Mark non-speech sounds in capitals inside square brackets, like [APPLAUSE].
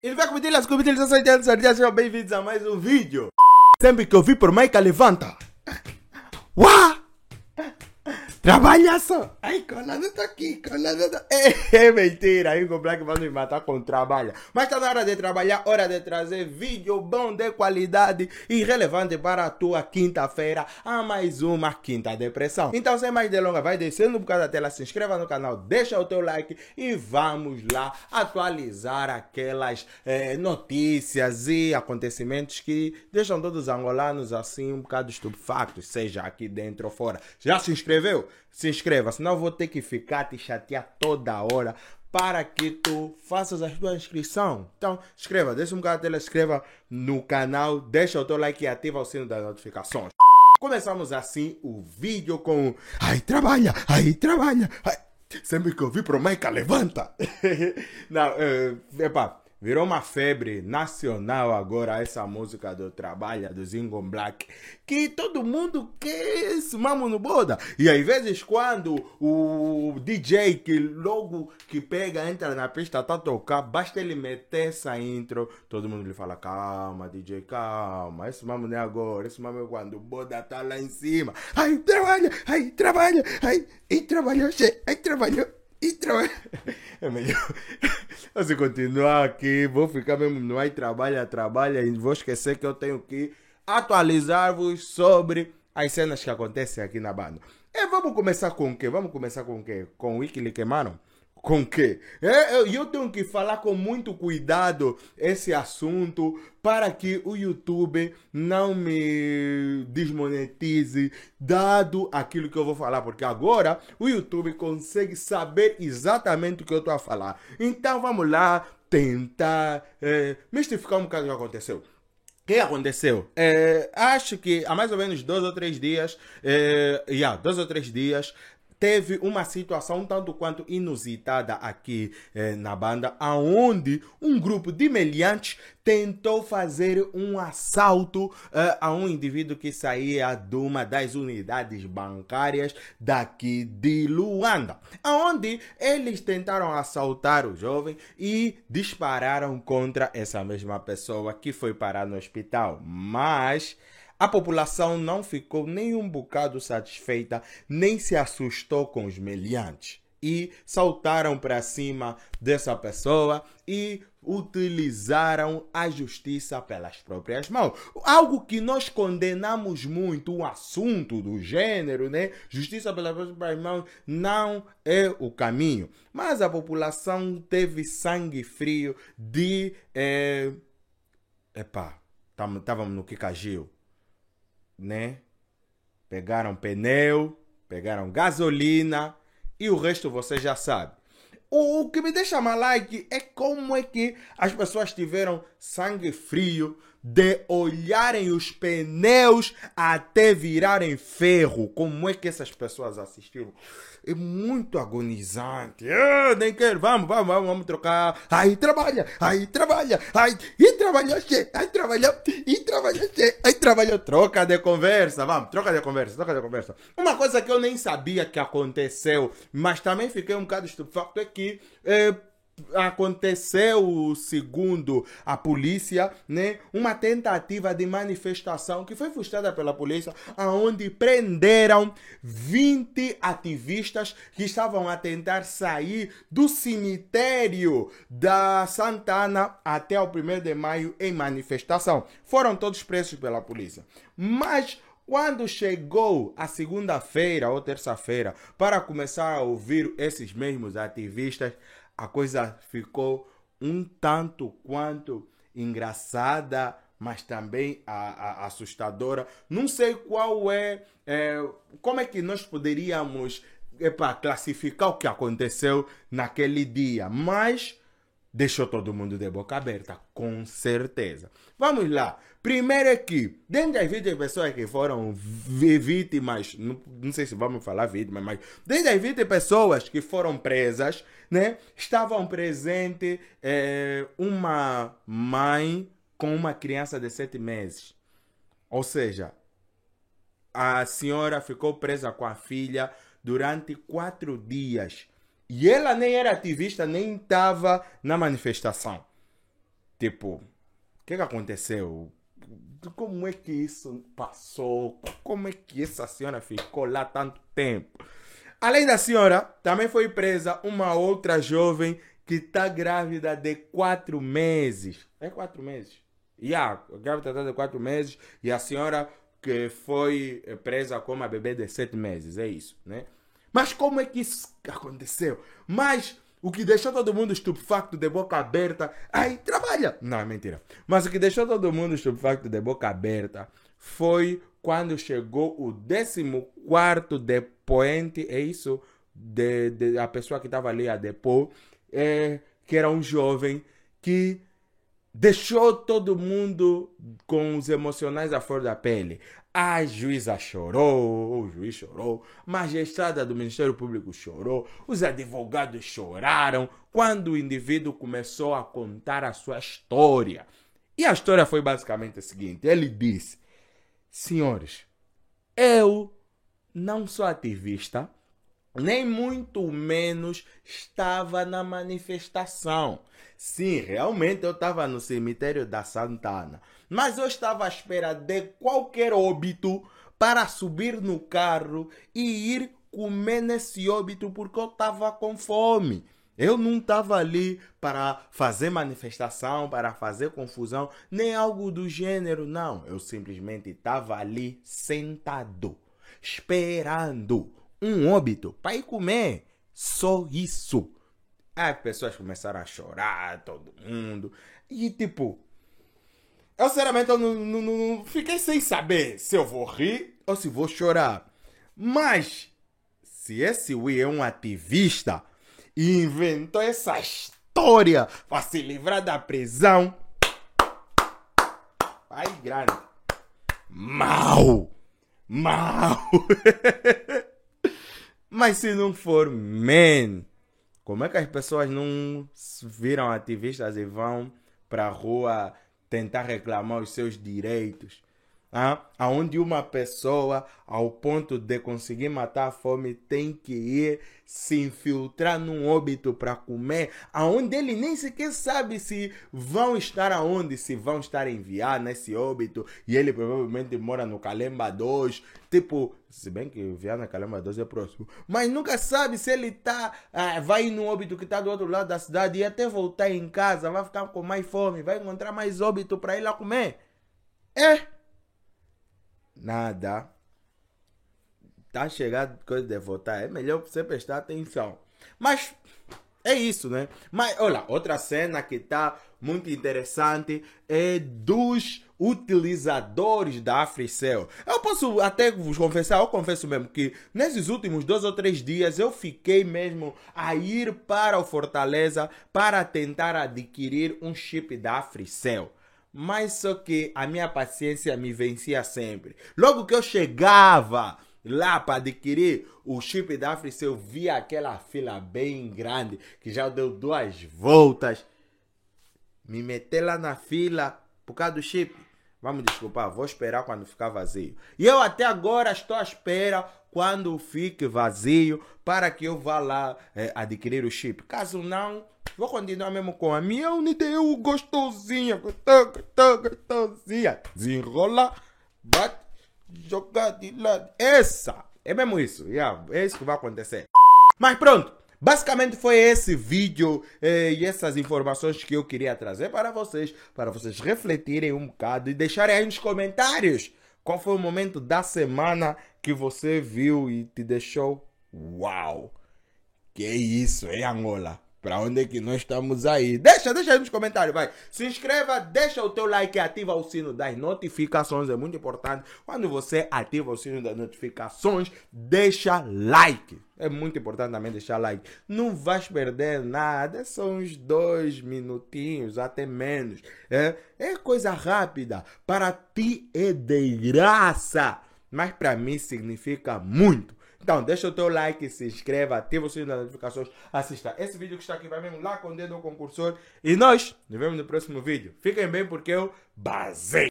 Ele vai cometer as comidas sejam bem-vindos a mais um vídeo. Sempre que eu vi por Maica, levanta. Uau! Trabalha só! Ai, colado tá aqui, colado tá... É, é mentira, aí o Black vai me matar com trabalho. Mas tá na hora de trabalhar, hora de trazer vídeo bom de qualidade e relevante para a tua quinta-feira, a mais uma Quinta Depressão. Então, sem mais delongas, vai descendo por causa da tela, se inscreva no canal, deixa o teu like e vamos lá atualizar aquelas é, notícias e acontecimentos que deixam todos os angolanos assim um bocado estupefactos, seja aqui dentro ou fora. Já se inscreveu? Se inscreva, senão vou ter que ficar te chatear toda hora para que tu faças a tua inscrição. Então, escreva, deixa um bocado de tela, escreva no canal, deixa o teu like e ativa o sino das notificações. Começamos assim o vídeo com Ai, trabalha, ai, trabalha, ai. Sempre que eu vi pro Maica, levanta. [LAUGHS] Não, uh, epa, Virou uma febre nacional agora essa música do Trabalho do Zingon Black. Que todo mundo quer esse mamo no boda. E às vezes quando o DJ que logo que pega, entra na pista, tá tocar, basta ele meter essa intro, todo mundo lhe fala, calma DJ, calma, esse mamo não é agora, esse mamo é quando o boda tá lá em cima. Ai, trabalha, ai, trabalha, ai, e trabalhou, ai, trabalhou. E trabalha. [LAUGHS] É melhor. [LAUGHS] Se continuar aqui, vou ficar mesmo no aí, trabalha, trabalha, e vou esquecer que eu tenho que atualizar-vos sobre as cenas que acontecem aqui na banda. E vamos começar com o quê? Vamos começar com o quê? Com o Wikileaks, mano? Com que? É, eu, eu tenho que falar com muito cuidado esse assunto para que o YouTube não me desmonetize, dado aquilo que eu vou falar, porque agora o YouTube consegue saber exatamente o que eu estou a falar. Então vamos lá tentar é, mistificar um bocado o que aconteceu. O que aconteceu? É, acho que há mais ou menos dois ou três dias, é, yeah, dois ou três dias, teve uma situação tanto quanto inusitada aqui eh, na banda, aonde um grupo de meliantes tentou fazer um assalto eh, a um indivíduo que saía de uma das unidades bancárias daqui de Luanda, aonde eles tentaram assaltar o jovem e dispararam contra essa mesma pessoa que foi parar no hospital, mas a população não ficou nem um bocado satisfeita, nem se assustou com os meliantes. E saltaram para cima dessa pessoa e utilizaram a justiça pelas próprias mãos. Algo que nós condenamos muito, o assunto do gênero, né? Justiça pelas próprias mãos não é o caminho. Mas a população teve sangue frio de. É... Epá, estávamos no Kikagil né? Pegaram pneu, pegaram gasolina e o resto você já sabe. O, o que me deixa malike é como é que as pessoas tiveram sangue frio de olharem os pneus até virarem ferro. Como é que essas pessoas assistiram? É muito agonizante. Eu nem quero. Vamos, vamos, vamos, vamos trocar. Aí trabalha, aí trabalha, aí e trabalha, aí trabalha, e trabalha, aí trabalha. Troca de conversa, vamos, troca de conversa, troca de conversa. Uma coisa que eu nem sabia que aconteceu, mas também fiquei um bocado estupefacto é que. Eh, aconteceu, segundo a polícia, né, uma tentativa de manifestação que foi frustrada pela polícia, aonde prenderam 20 ativistas que estavam a tentar sair do cemitério da Santana até o 1 de maio em manifestação. Foram todos presos pela polícia. Mas quando chegou a segunda-feira ou terça-feira para começar a ouvir esses mesmos ativistas, a coisa ficou um tanto quanto engraçada, mas também a, a, assustadora. Não sei qual é, é, como é que nós poderíamos epa, classificar o que aconteceu naquele dia, mas deixou todo mundo de boca aberta, com certeza. Vamos lá. Primeiro é que, dentre as 20 pessoas que foram vítimas, não, não sei se vamos falar vítimas, mas dentre as 20 pessoas que foram presas, né, estavam presentes é, uma mãe com uma criança de 7 meses. Ou seja, a senhora ficou presa com a filha durante quatro dias. E ela nem era ativista, nem estava na manifestação. Tipo, o que, que aconteceu? Como é que isso passou? Como é que essa senhora ficou lá tanto tempo? Além da senhora, também foi presa uma outra jovem que está grávida de quatro meses. É quatro meses? Yeah, grávida tá de quatro meses e a senhora que foi presa com uma bebê de sete meses, é isso, né? Mas como é que isso aconteceu? Mas o que deixou todo mundo estupefacto de boca aberta. Ai, trabalha! Não, é mentira. Mas o que deixou todo mundo estupefacto de boca aberta foi quando chegou o 14 depoente, é isso? De, de, a pessoa que estava ali a depor, é, que era um jovem que deixou todo mundo com os emocionais à flor da pele. A juíza chorou, o juiz chorou, magistrada do Ministério Público chorou, os advogados choraram quando o indivíduo começou a contar a sua história. E a história foi basicamente a seguinte: ele disse, senhores, eu não sou ativista, nem muito menos estava na manifestação. Sim, realmente eu estava no cemitério da Santana, mas eu estava à espera de qualquer óbito para subir no carro e ir comer nesse óbito porque eu estava com fome. Eu não estava ali para fazer manifestação, para fazer confusão, nem algo do gênero, não. Eu simplesmente estava ali sentado, esperando um óbito para ir comer. Só isso. As pessoas começaram a chorar, todo mundo. E tipo, eu sinceramente eu não, não, não, fiquei sem saber se eu vou rir ou se vou chorar. Mas, se esse Wii é um ativista e inventou essa história para se livrar da prisão, ai grande, mal, mal. [LAUGHS] Mas se não for, man, como é que as pessoas não viram ativistas e vão para a rua tentar reclamar os seus direitos? Ah, aonde uma pessoa, ao ponto de conseguir matar a fome, tem que ir se infiltrar num óbito para comer, aonde ele nem sequer sabe se vão estar aonde, se vão estar enviados nesse óbito, e ele provavelmente mora no Calemba 2, tipo, se bem que enviar na Calemba 2 é próximo, mas nunca sabe se ele tá, ah, vai no óbito que está do outro lado da cidade e até voltar em casa, vai ficar com mais fome, vai encontrar mais óbito para ir lá comer. É nada. Tá chegando coisa de votar, é melhor você prestar atenção. Mas é isso, né? Mas olha, outra cena que tá muito interessante é dos utilizadores da AfriCell. Eu posso até vos confessar, eu confesso mesmo que nesses últimos dois ou três dias eu fiquei mesmo a ir para o Fortaleza para tentar adquirir um chip da AfriCell. Mas só que a minha paciência me vencia sempre. Logo que eu chegava lá para adquirir o chip da África, eu via aquela fila bem grande que já deu duas voltas. Me meter lá na fila por causa do chip. Vamos desculpar, vou esperar quando ficar vazio. E eu até agora estou à espera quando fique vazio para que eu vá lá é, adquirir o chip. Caso não, Vou continuar mesmo com a minha Unideu gostosinha, gostosa, gostosinha. Desenrola, bate, joga de lado. Essa, é mesmo isso, yeah, é isso que vai acontecer. Mas pronto, basicamente foi esse vídeo eh, e essas informações que eu queria trazer para vocês, para vocês refletirem um bocado e deixarem aí nos comentários qual foi o momento da semana que você viu e te deixou uau. Que isso, é Angola? Para onde é que nós estamos aí? Deixa, deixa aí nos comentários, vai. Se inscreva, deixa o teu like e ativa o sino das notificações, é muito importante. Quando você ativa o sino das notificações, deixa like. É muito importante também deixar like. Não vais perder nada, são uns dois minutinhos, até menos. É, é coisa rápida. Para ti é de graça, mas para mim significa muito. Então, deixa o teu like, se inscreva, ativa o sininho das notificações, assista esse vídeo que está aqui, vai mesmo lá com o dedo do concursor. E nós nos vemos no próximo vídeo. Fiquem bem porque eu basei.